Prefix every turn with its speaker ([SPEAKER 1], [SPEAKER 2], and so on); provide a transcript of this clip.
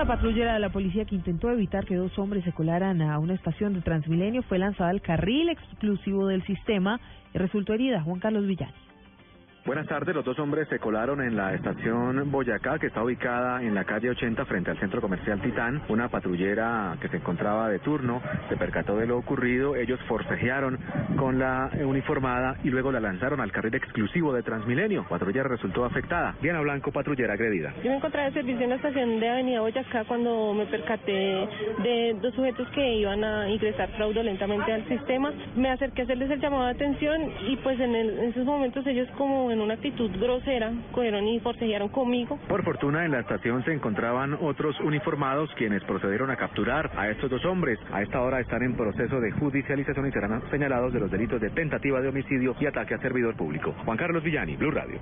[SPEAKER 1] Una patrullera de la policía que intentó evitar que dos hombres se colaran a una estación de Transmilenio fue lanzada al carril exclusivo del sistema y resultó herida. Juan Carlos Villani.
[SPEAKER 2] Buenas tardes, los dos hombres se colaron en la estación Boyacá, que está ubicada en la calle 80 frente al centro comercial Titán. Una patrullera que se encontraba de turno se percató de lo ocurrido, ellos forcejearon con la uniformada y luego la lanzaron al carril exclusivo de Transmilenio. Patrullera resultó afectada. Diana Blanco, patrullera agredida.
[SPEAKER 3] Yo me encontraba de servicio en la estación de Avenida Boyacá cuando me percaté de dos sujetos que iban a ingresar fraudulentamente al sistema. Me acerqué a hacerles el llamado de atención y pues en, el- en esos momentos ellos en una actitud grosera cogieron y forcejearon conmigo.
[SPEAKER 2] Por fortuna, en la estación se encontraban otros uniformados quienes procedieron a capturar a estos dos hombres. A esta hora están en proceso de judicialización y serán señalados de los delitos de tentativa de homicidio y ataque a servidor público. Juan Carlos Villani, Blue Radio.